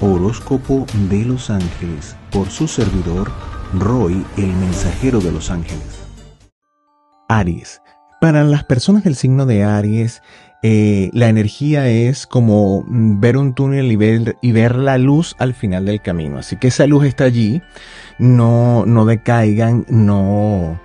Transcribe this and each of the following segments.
Horóscopo de los Ángeles por su servidor Roy, el mensajero de los ángeles. Aries. Para las personas del signo de Aries, eh, la energía es como ver un túnel y ver, y ver, la luz al final del camino. Así que esa luz está allí. No, no decaigan, no,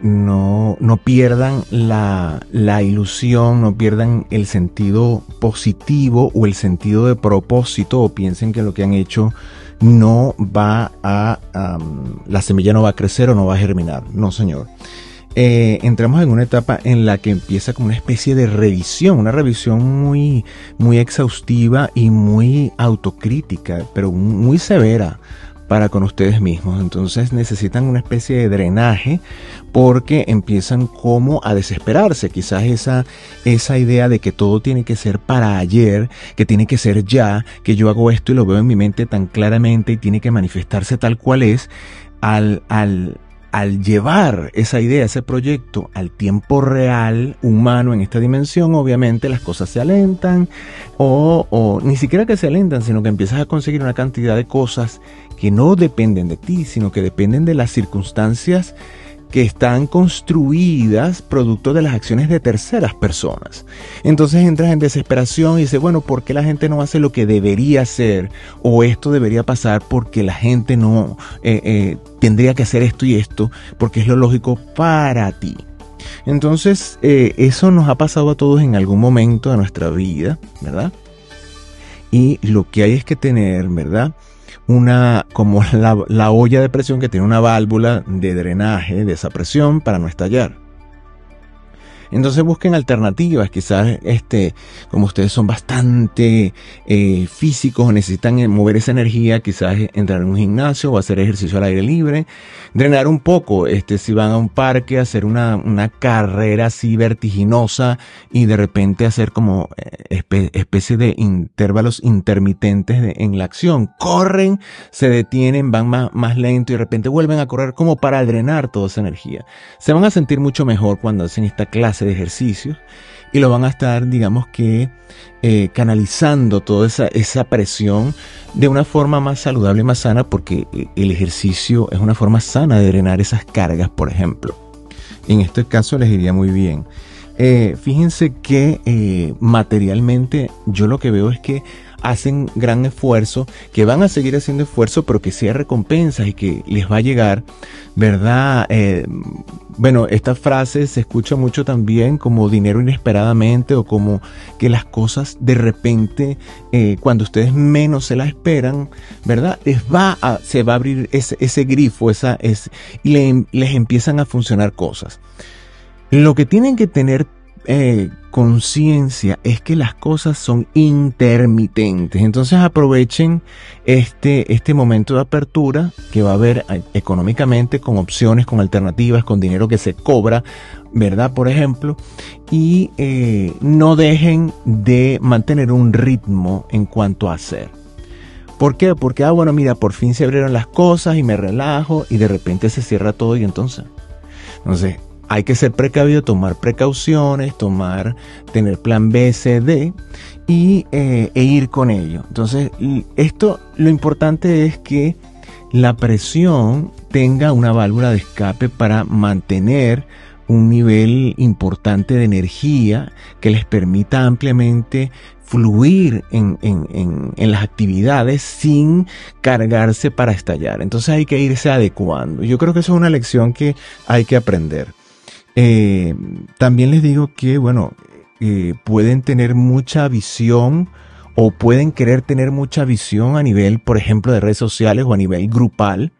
no, no pierdan la, la, ilusión, no pierdan el sentido positivo o el sentido de propósito o piensen que lo que han hecho no va a, la semilla no va a crecer o no va a germinar. No, señor. Eh, entramos en una etapa en la que empieza como una especie de revisión, una revisión muy, muy exhaustiva y muy autocrítica, pero muy severa para con ustedes mismos. Entonces necesitan una especie de drenaje porque empiezan como a desesperarse. Quizás esa, esa idea de que todo tiene que ser para ayer, que tiene que ser ya, que yo hago esto y lo veo en mi mente tan claramente y tiene que manifestarse tal cual es, al, al, al llevar esa idea, ese proyecto al tiempo real humano en esta dimensión, obviamente las cosas se alentan o, o, ni siquiera que se alentan, sino que empiezas a conseguir una cantidad de cosas que no dependen de ti, sino que dependen de las circunstancias que están construidas producto de las acciones de terceras personas. Entonces entras en desesperación y dices, bueno, ¿por qué la gente no hace lo que debería hacer? O esto debería pasar porque la gente no eh, eh, tendría que hacer esto y esto, porque es lo lógico para ti. Entonces, eh, eso nos ha pasado a todos en algún momento de nuestra vida, ¿verdad? Y lo que hay es que tener, ¿verdad? Una, como la, la olla de presión que tiene una válvula de drenaje de esa presión para no estallar. Entonces busquen alternativas, quizás este, como ustedes son bastante eh, físicos, necesitan eh, mover esa energía, quizás entrar en un gimnasio o hacer ejercicio al aire libre, drenar un poco, este, si van a un parque, hacer una, una carrera así vertiginosa y de repente hacer como eh, especie de intervalos intermitentes en la acción. Corren, se detienen, van más, más lento y de repente vuelven a correr como para drenar toda esa energía. Se van a sentir mucho mejor cuando hacen esta clase de ejercicios y lo van a estar, digamos que, eh, canalizando toda esa, esa presión de una forma más saludable y más sana, porque eh, el ejercicio es una forma sana de drenar esas cargas, por ejemplo. En este caso les iría muy bien. Eh, fíjense que materialmente yo lo que veo es que hacen gran esfuerzo, que van a seguir haciendo esfuerzo, pero que sea recompensas y que les va a llegar, ¿verdad? Eh, bueno, esta frase se escucha mucho también como dinero inesperadamente o como que las cosas de repente, eh, cuando ustedes menos se las esperan, ¿verdad? Les va a, se va a abrir ese, ese grifo, esa, es, y les empiezan a funcionar cosas. Lo que tienen que tener eh, conciencia es que las cosas son intermitentes. Entonces aprovechen este, este momento de apertura que va a haber eh, económicamente con opciones, con alternativas, con dinero que se cobra, ¿verdad? Por ejemplo, y eh, no dejen de mantener un ritmo en cuanto a hacer. ¿Por qué? Porque, ah, bueno, mira, por fin se abrieron las cosas y me relajo y de repente se cierra todo y entonces. Entonces, hay que ser precavido, tomar precauciones, tomar, tener plan B, C, D y, eh, e ir con ello. Entonces, esto lo importante es que la presión tenga una válvula de escape para mantener un nivel importante de energía que les permita ampliamente fluir en, en, en, las actividades sin cargarse para estallar. Entonces hay que irse adecuando. Yo creo que eso es una lección que hay que aprender. Eh, también les digo que, bueno, eh, pueden tener mucha visión o pueden querer tener mucha visión a nivel, por ejemplo, de redes sociales o a nivel grupal.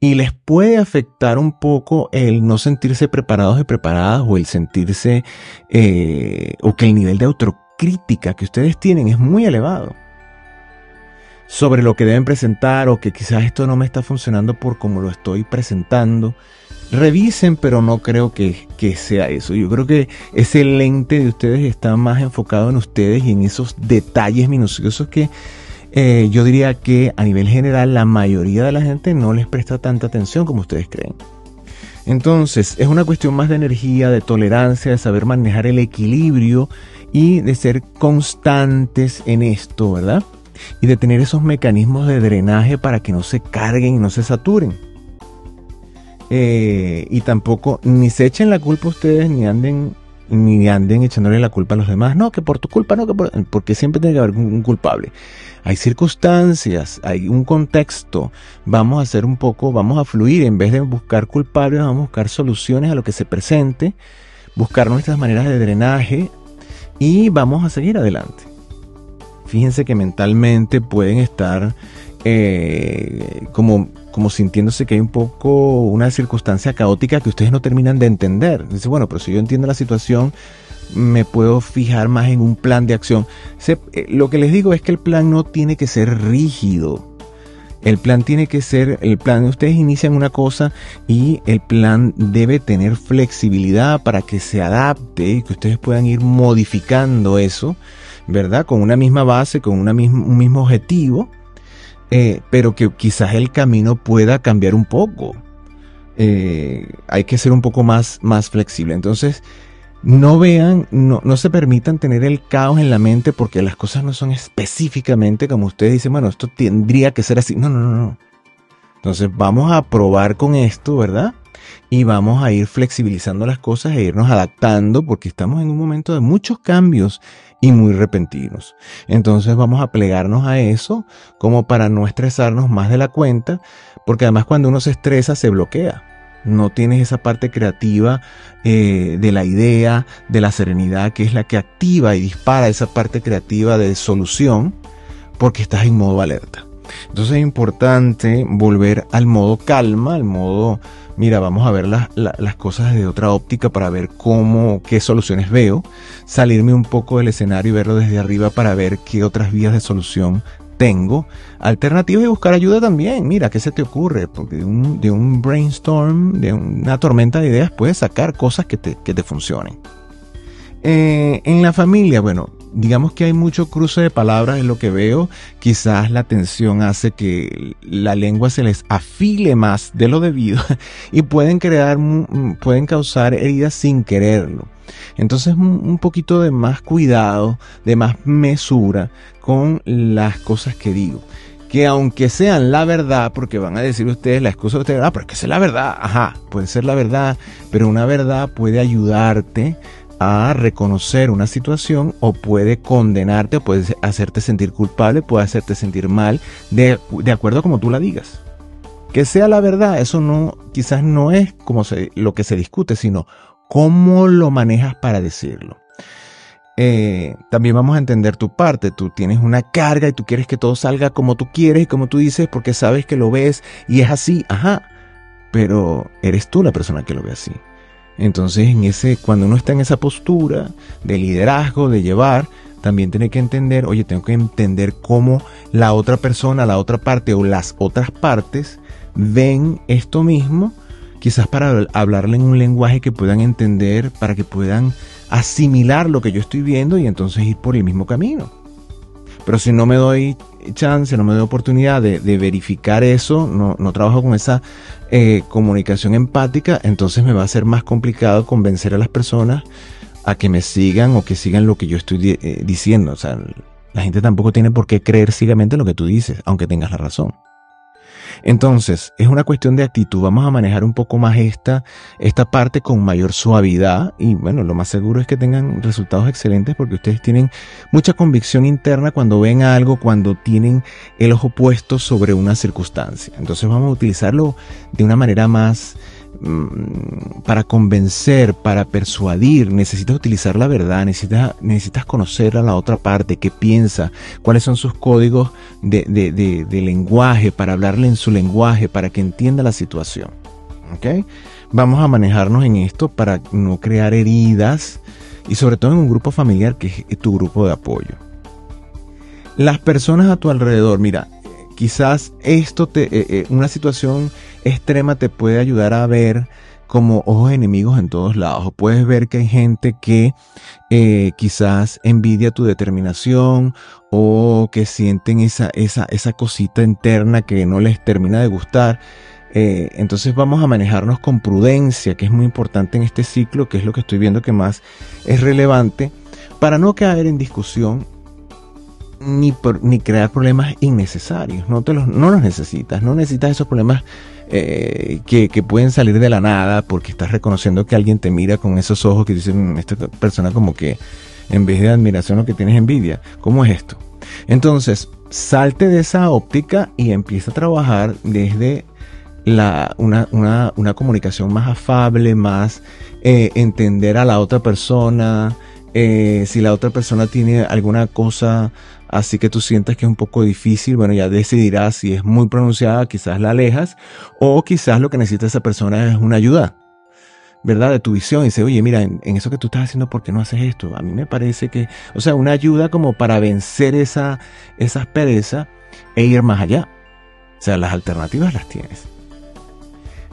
Y les puede afectar un poco el no sentirse preparados y preparadas o el sentirse eh, o que el nivel de autocrítica que ustedes tienen es muy elevado sobre lo que deben presentar o que quizás esto no me está funcionando por como lo estoy presentando revisen, pero no creo que, sea eso. Yo creo que ese lente de ustedes está más enfocado en ustedes y en esos detalles minuciosos que eh, yo diría que a nivel general la mayoría de la gente no les presta tanta atención como ustedes creen. Entonces, es una cuestión más de energía, de tolerancia, de saber manejar el equilibrio y de ser constantes en esto, ¿verdad? Y de tener esos mecanismos de drenaje para que no se carguen y no se saturen. Eh, y tampoco ni se echen la culpa ustedes ni anden ni anden echándole la culpa a los demás. No, que por tu culpa, no, que porque siempre tiene que haber un, culpable. Hay circunstancias, hay un contexto. Vamos a hacer un poco, vamos a fluir. En vez de buscar culpables, vamos a buscar soluciones a lo que se presente, buscar nuestras maneras de drenaje y vamos a seguir adelante. Fíjense que mentalmente pueden estar eh, como, sintiéndose que hay un poco una circunstancia caótica que ustedes no terminan de entender. Dice, bueno, pero si yo entiendo la situación, me puedo fijar más en un plan de acción. Eh, lo que les digo es que el plan no tiene que ser rígido. El plan tiene que ser, el plan, ustedes inician una cosa y el plan debe tener flexibilidad para que se adapte y que ustedes puedan ir modificando eso, ¿verdad? Con una misma base, con una un mismo objetivo, eh, pero que quizás el camino pueda cambiar un poco. Eh, hay que ser un poco más, más flexible. Entonces, no vean, no, no, se permitan tener el caos en la mente porque las cosas no son específicamente como ustedes dicen, bueno, esto tendría que ser así. No, no, no, no. Entonces vamos a probar con esto, ¿verdad? Y vamos a ir flexibilizando las cosas e irnos adaptando porque estamos en un momento de muchos cambios y muy repentinos. Entonces vamos a plegarnos a eso como para no estresarnos más de la cuenta, porque además cuando uno se estresa se bloquea. No tienes esa parte creativa eh, de la idea, de la serenidad, que es la que activa y dispara esa parte creativa de solución, porque estás en modo alerta. Entonces es importante volver al modo calma, al modo mira, vamos a ver las, cosas desde otra óptica para ver cómo, qué soluciones veo, salirme un poco del escenario y verlo desde arriba para ver qué otras vías de solución tengo, alternativas y buscar ayuda también. Mira, ¿qué se te ocurre? Porque de un, brainstorm, de una tormenta de ideas, puedes sacar cosas que te, que te funcionen. Eh, en la familia, bueno, digamos que hay mucho cruce de palabras en lo que veo. Quizás la tensión hace que la lengua se les afile más de lo debido y pueden crear, pueden causar heridas sin quererlo. Entonces un poquito de más cuidado, de más mesura con las cosas que digo. Que aunque sean la verdad, porque van a decir ustedes la excusa de ustedes, ah, pero es que es la verdad, ajá, puede ser la verdad, pero una verdad puede ayudarte a reconocer una situación o puede condenarte o puede hacerte sentir culpable, puede hacerte sentir mal, de, acuerdo a como tú la digas. Que sea la verdad, eso no, quizás no es como lo que se discute, sino cómo lo manejas para decirlo. Eh, también vamos a entender tu parte. Tú tienes una carga y tú quieres que todo salga como tú quieres y como tú dices porque sabes que lo ves y es así, ajá. Pero eres tú la persona que lo ve así. Entonces, en ese, cuando uno está en esa postura de liderazgo, de llevar, también tiene que entender, oye, tengo que entender cómo la otra persona, la otra parte o las otras partes ven esto mismo, quizás para hablarle en un lenguaje que puedan entender, para que puedan asimilar lo que yo estoy viendo y entonces ir por el mismo camino. Pero si no me doy chance, no me doy oportunidad de, verificar eso, no, no, trabajo con esa eh, comunicación empática, entonces me va a ser más complicado convencer a las personas a que me sigan o que sigan lo que yo estoy eh, diciendo. O sea, la gente tampoco tiene por qué creer ciegamente lo que tú dices, aunque tengas la razón. Entonces, es una cuestión de actitud. Vamos a manejar un poco más esta, esta parte con mayor suavidad y bueno, lo más seguro es que tengan resultados excelentes porque ustedes tienen mucha convicción interna cuando ven algo, cuando tienen el ojo puesto sobre una circunstancia. Entonces vamos a utilizarlo de una manera más para convencer, para persuadir, necesitas utilizar la verdad, necesitas, necesitas conocer a la otra parte, qué piensa, cuáles son sus códigos de, de, lenguaje, para hablarle en su lenguaje, para que entienda la situación. ¿Okay? Vamos a manejarnos en esto para no crear heridas y sobre todo en un grupo familiar que es tu grupo de apoyo. Las personas a tu alrededor, mira, quizás esto te, eh, eh, una situación extrema te puede ayudar a ver como ojos enemigos en todos lados. Puedes ver que hay gente que eh, quizás envidia tu determinación o que sienten esa, esa, esa cosita interna que no les termina de gustar. Eh, entonces vamos a manejarnos con prudencia, que es muy importante en este ciclo, que es lo que estoy viendo que más es relevante, para no caer en discusión ni, ni crear problemas innecesarios. No, te los, no los necesitas. No necesitas esos problemas eh, que, pueden salir de la nada porque estás reconociendo que alguien te mira con esos ojos que dicen, esta persona como que en vez de admiración lo que tienes envidia. ¿Cómo es esto? Entonces, salte de esa óptica y empieza a trabajar desde una, una, una comunicación más afable, más eh, entender a la otra persona. Eh, si la otra persona tiene alguna cosa así que tú sientas que es un poco difícil, bueno, ya decidirás si es muy pronunciada, quizás la alejas, o quizás lo que necesita esa persona es una ayuda, ¿verdad? De tu visión. Y dice, oye, mira, en, eso que tú estás haciendo, ¿por qué no haces esto? A mí me parece que, o sea, una ayuda como para vencer esa, esa aspereza e ir más allá. O sea, las alternativas las tienes.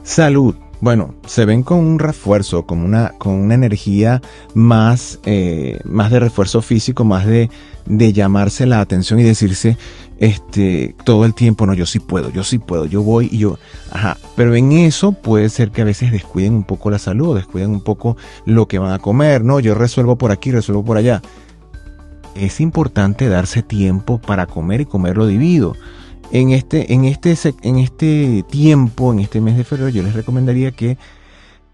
Salud. Bueno, se ven con un refuerzo, con una, con una energía más, eh, más de refuerzo físico, más de, de llamarse la atención y decirse este todo el tiempo, no, yo sí puedo, yo sí puedo, yo voy y yo, ajá, pero en eso puede ser que a veces descuiden un poco la salud, descuiden un poco lo que van a comer, no, yo resuelvo por aquí, resuelvo por allá. Es importante darse tiempo para comer y comerlo dividido en este, en este, en este tiempo, en este mes de febrero, yo les recomendaría que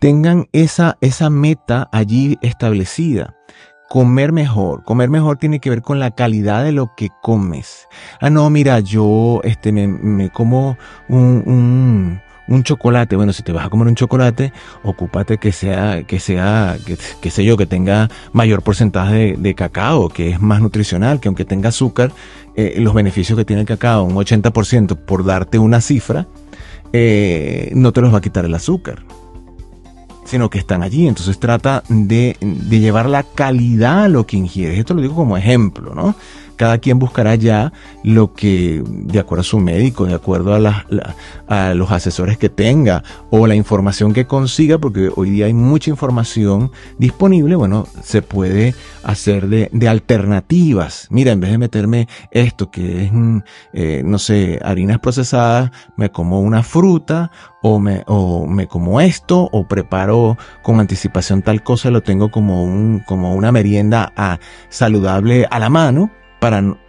tengan esa, esa meta allí establecida. Comer mejor. Comer mejor tiene que ver con la calidad de lo que comes. Ah, no, mira, yo este, me, me como un, un un chocolate, bueno, si te vas a comer un chocolate, ocúpate que sea, que sea, que, sé yo, que tenga mayor porcentaje de, cacao, que es más nutricional, que aunque tenga azúcar, eh, los beneficios que tiene el cacao, un 80% por darte una cifra, eh, no te los va a quitar el azúcar sino que están allí. Entonces trata de, de, llevar la calidad a lo que ingieres. Esto lo digo como ejemplo, ¿no? Cada quien buscará ya lo que, de acuerdo a su médico, de acuerdo a, a los asesores que tenga o la información que consiga, porque hoy día hay mucha información disponible, bueno, se puede hacer de, alternativas. Mira, en vez de meterme esto que es, mm, eh, no sé, harinas procesadas, me como una fruta o me, o me como esto o preparo con anticipación tal cosa, lo tengo como un, como una merienda a, ah, saludable a la mano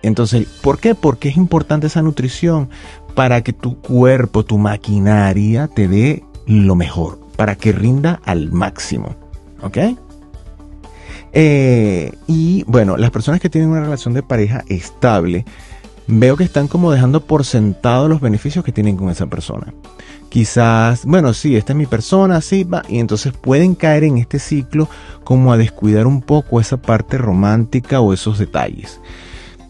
entonces, ¿por qué? Porque es importante esa nutrición para que tu cuerpo, tu maquinaria te dé lo mejor, para que rinda al máximo. ¿Ok? Eh, y bueno, las personas que tienen una relación de pareja estable, veo que están como dejando por sentado los beneficios que tienen con esa persona. Quizás, bueno, sí, esta es mi persona, sí, va, y entonces pueden caer en este ciclo como a descuidar un poco esa parte romántica o esos detalles.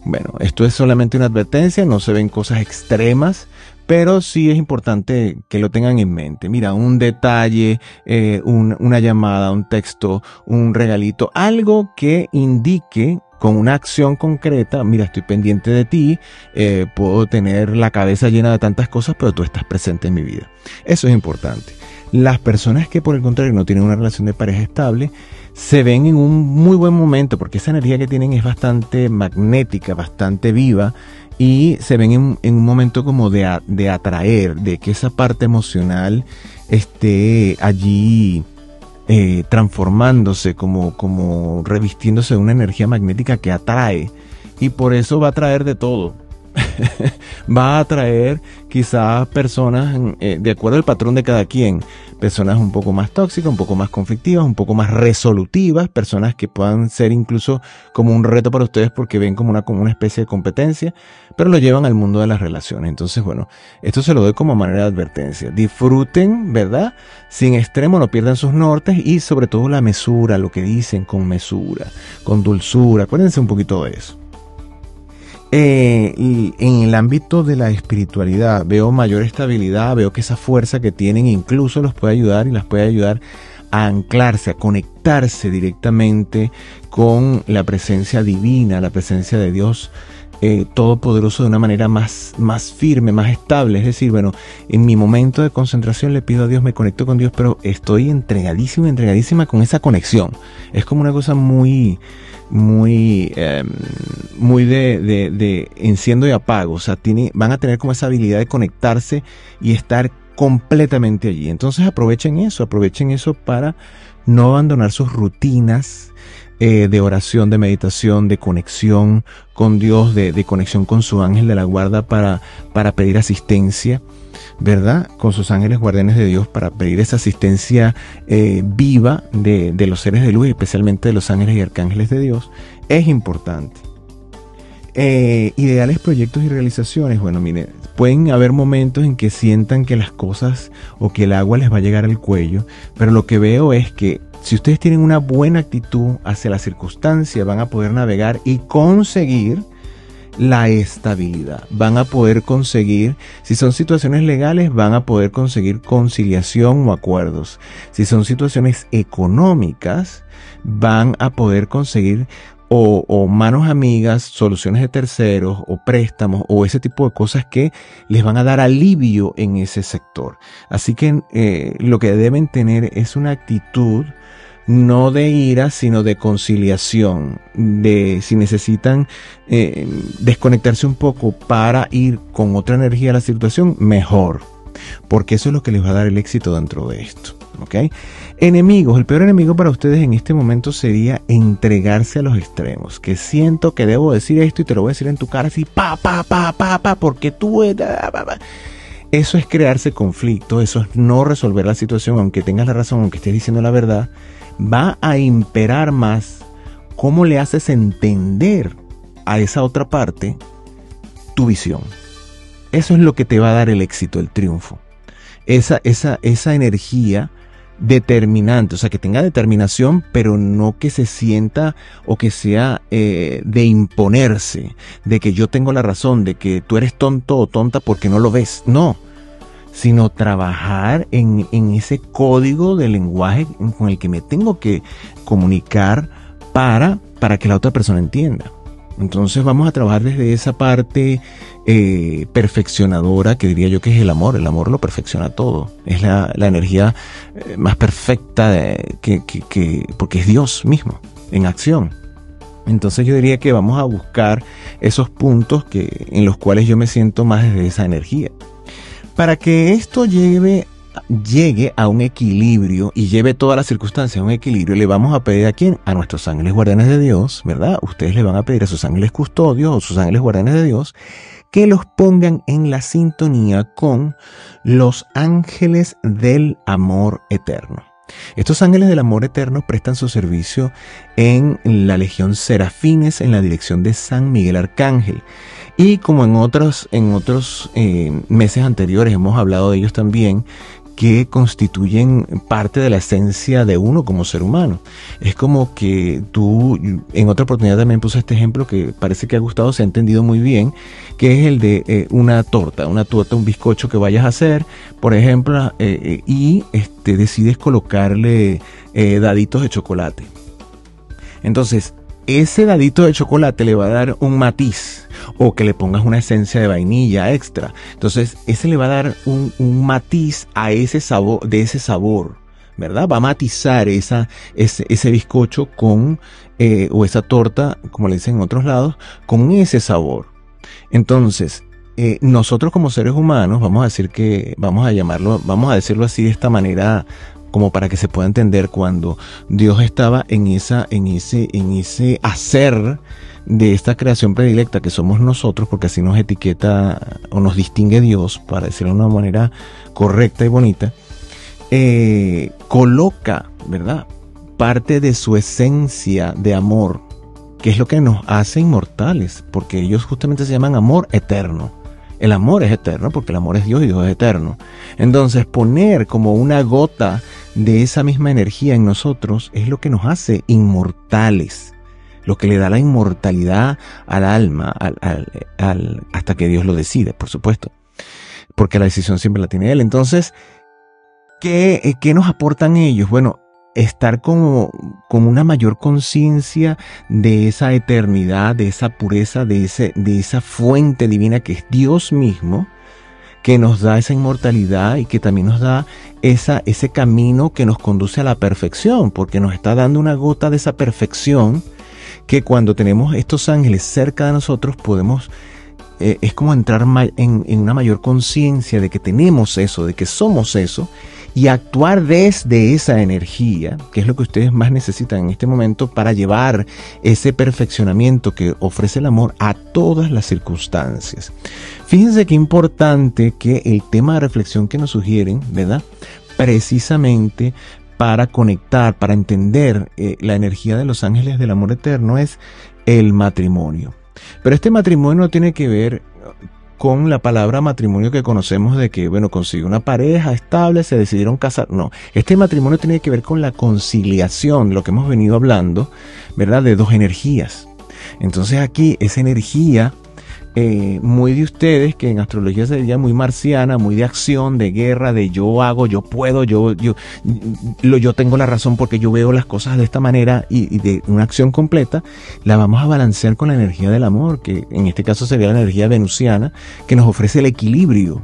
Bueno, esto es solamente una advertencia, no se ven cosas extremas, pero sí es importante que lo tengan en mente. Mira, un detalle, eh, una llamada, un texto, un regalito, algo que indique con una acción concreta, mira, estoy pendiente de ti, eh, puedo tener la cabeza llena de tantas cosas, pero tú estás presente en mi vida. Eso es importante. Las personas que por el contrario no tienen una relación de pareja estable, se ven en un muy buen momento porque esa energía que tienen es bastante magnética, bastante viva y se ven en, un momento como de, de, atraer, de que esa parte emocional esté allí eh, transformándose, como, como revistiéndose de una energía magnética que atrae. Y por eso va a atraer de todo va a atraer quizás personas eh, de acuerdo al patrón de cada quien, personas un poco más tóxicas, un poco más conflictivas, un poco más resolutivas, personas que puedan ser incluso como un reto para ustedes porque ven como una, como una especie de competencia, pero lo llevan al mundo de las relaciones. Entonces, bueno, esto se lo doy como manera de advertencia. Disfruten, ¿verdad? Sin extremo, no pierdan sus nortes y sobre todo la mesura, lo que dicen con mesura, con dulzura. Acuérdense un poquito de eso. Eh, en el ámbito de la espiritualidad veo mayor estabilidad, veo que esa fuerza que tienen incluso los puede ayudar y las puede ayudar a anclarse, a conectarse directamente con la presencia divina, la presencia de Dios eh, Todopoderoso de una manera más, más firme, más estable. Es decir, bueno, en mi momento de concentración le pido a Dios, me conecto con Dios, pero estoy entregadísima, entregadísima con esa conexión. Es como una cosa muy, muy, em, muy de, de, enciendo y apago. O sea, tiene, van a tener como esa habilidad de conectarse y estar completamente allí. Entonces aprovechen eso, aprovechen eso para no abandonar sus rutinas eh, de oración, de meditación, de conexión con Dios, de, conexión con su ángel de la guarda para, para pedir asistencia. ¿Verdad? Con sus ángeles guardianes de Dios para pedir esa asistencia eh, viva de, de, los seres de luz, especialmente de los ángeles y arcángeles de Dios, es importante. Eh, ideales proyectos y realizaciones. Bueno, mire, pueden haber momentos en que sientan que las cosas o que el agua les va a llegar al cuello, pero lo que veo es que si ustedes tienen una buena actitud hacia la circunstancia, van a poder navegar y conseguir la estabilidad. Van a poder conseguir, si son situaciones legales, van a poder conseguir conciliación o acuerdos. Si son situaciones económicas, van a poder conseguir o, manos amigas, soluciones de terceros o préstamos o ese tipo de cosas que les van a dar alivio en ese sector. Así que eh, lo que deben tener es una actitud no de ira, sino de conciliación, de si necesitan eh, desconectarse un poco para ir con otra energía a la situación, mejor, porque eso es lo que les va a dar el éxito dentro de esto. ¿ok? Enemigos, el peor enemigo para ustedes en este momento sería entregarse a los extremos. Que siento que debo decir esto y te lo voy a decir en tu cara así, pa, pa, pa, pa, pa, porque tú... Eso es crearse conflicto, eso es no resolver la situación, aunque tengas la razón, aunque estés diciendo la verdad, va a imperar más cómo le haces entender a esa otra parte tu visión. Eso es lo que te va a dar el éxito, el triunfo. Esa, esa, esa energía determinante, o sea, que tenga determinación, pero no que se sienta o que sea eh, de imponerse, de que yo tengo la razón, de que tú eres tonto o tonta porque no lo ves. No, sino trabajar en, en ese código de lenguaje con el que me tengo que comunicar para, para que la otra persona entienda. Entonces vamos a trabajar desde esa parte eh, perfeccionadora que diría yo que es el amor. El amor lo perfecciona todo. Es la, energía eh, más perfecta que, que, porque es Dios mismo en acción. Entonces yo diría que vamos a buscar esos puntos que, en los cuales yo me siento más desde esa energía. Para que esto llegue a un equilibrio y lleve todas las circunstancias a un equilibrio, le vamos a pedir a quién? A nuestros ángeles guardianes de Dios, ¿verdad? Ustedes le van a pedir a sus ángeles custodios o sus ángeles guardianes de Dios que los pongan en la sintonía con los ángeles del amor eterno. Estos ángeles del amor eterno prestan su servicio en la Legión Serafines en la dirección de San Miguel Arcángel. Y como en otros, en otros eh, meses anteriores hemos hablado de ellos también, que constituyen parte de la esencia de uno como ser humano. Es como que tú, en otra oportunidad también puse este ejemplo que parece que ha gustado, se ha entendido muy bien, que es el de eh, una torta, una torta, un bizcocho que vayas a hacer, por ejemplo, eh, y este, decides colocarle daditos de chocolate. Entonces, ese dadito de chocolate le va a dar un matiz o que le pongas una esencia de vainilla extra. Entonces, ese le va a dar un, matiz a ese sabor, de ese sabor, ¿verdad? Va a matizar esa, ese, bizcocho con, eh, o esa torta, como le dicen en otros lados, con ese sabor. Entonces, eh, nosotros como seres humanos, vamos a decir que, vamos a llamarlo, vamos a decirlo así de esta manera como para que se pueda entender cuando Dios estaba en esa, en ese, en ese hacer de esta creación predilecta que somos nosotros, porque así nos etiqueta o nos distingue Dios, para decirlo de una manera correcta y bonita, eh, coloca, ¿verdad? Parte de su esencia de amor, que es lo que nos hace inmortales, porque ellos justamente se llaman amor eterno. El amor es eterno porque el amor es Dios y Dios es eterno. Entonces poner como una gota de esa misma energía en nosotros es lo que nos hace inmortales, lo que le da la inmortalidad al alma, hasta que Dios lo decide, por supuesto, porque la decisión siempre la tiene Él. Entonces, ¿qué, qué nos aportan ellos? Bueno, estar como con una mayor conciencia de esa eternidad, de esa pureza, de, ese, de esa fuente divina que es Dios mismo, que nos da esa inmortalidad y que también nos da esa, ese camino que nos conduce a la perfección, porque nos está dando una gota de esa perfección que cuando tenemos estos ángeles cerca de nosotros podemos, eh, es como entrar en, en una mayor conciencia de que tenemos eso, de que somos eso, y actuar desde esa energía, que es lo que ustedes más necesitan en este momento para llevar ese perfeccionamiento que ofrece el amor a todas las circunstancias. Fíjense qué importante que el tema de reflexión que nos sugieren, ¿verdad? Precisamente para conectar, para entender eh, la energía de los ángeles del amor eterno es el matrimonio. Pero este matrimonio tiene que ver con la palabra matrimonio que conocemos de que, bueno, consigue una pareja estable, se decidieron casar. No, este matrimonio tiene que ver con la conciliación, lo que hemos venido hablando, ¿verdad? De dos energías. Entonces aquí esa energía eh, muy de ustedes, que en astrología sería muy marciana, muy de acción, de guerra, de yo hago, yo puedo, yo, yo, lo, yo tengo la razón porque yo veo las cosas de esta manera y, de una acción completa, la vamos a balancear con la energía del amor, que en este caso sería la energía venusiana, que nos ofrece el equilibrio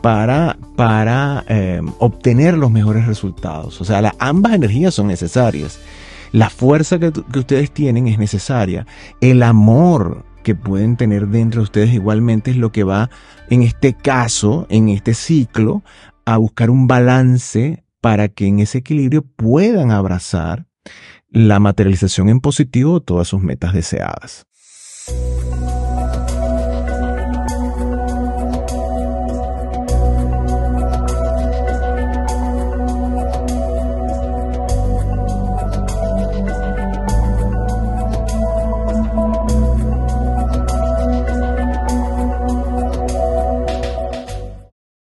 para, para eh, obtener los mejores resultados. O sea, ambas energías son necesarias. La fuerza que, ustedes tienen es necesaria. El amor que pueden tener dentro de ustedes igualmente es lo que va, en este caso, en este ciclo, a buscar un balance para que en ese equilibrio puedan abrazar la materialización en positivo de todas sus metas deseadas.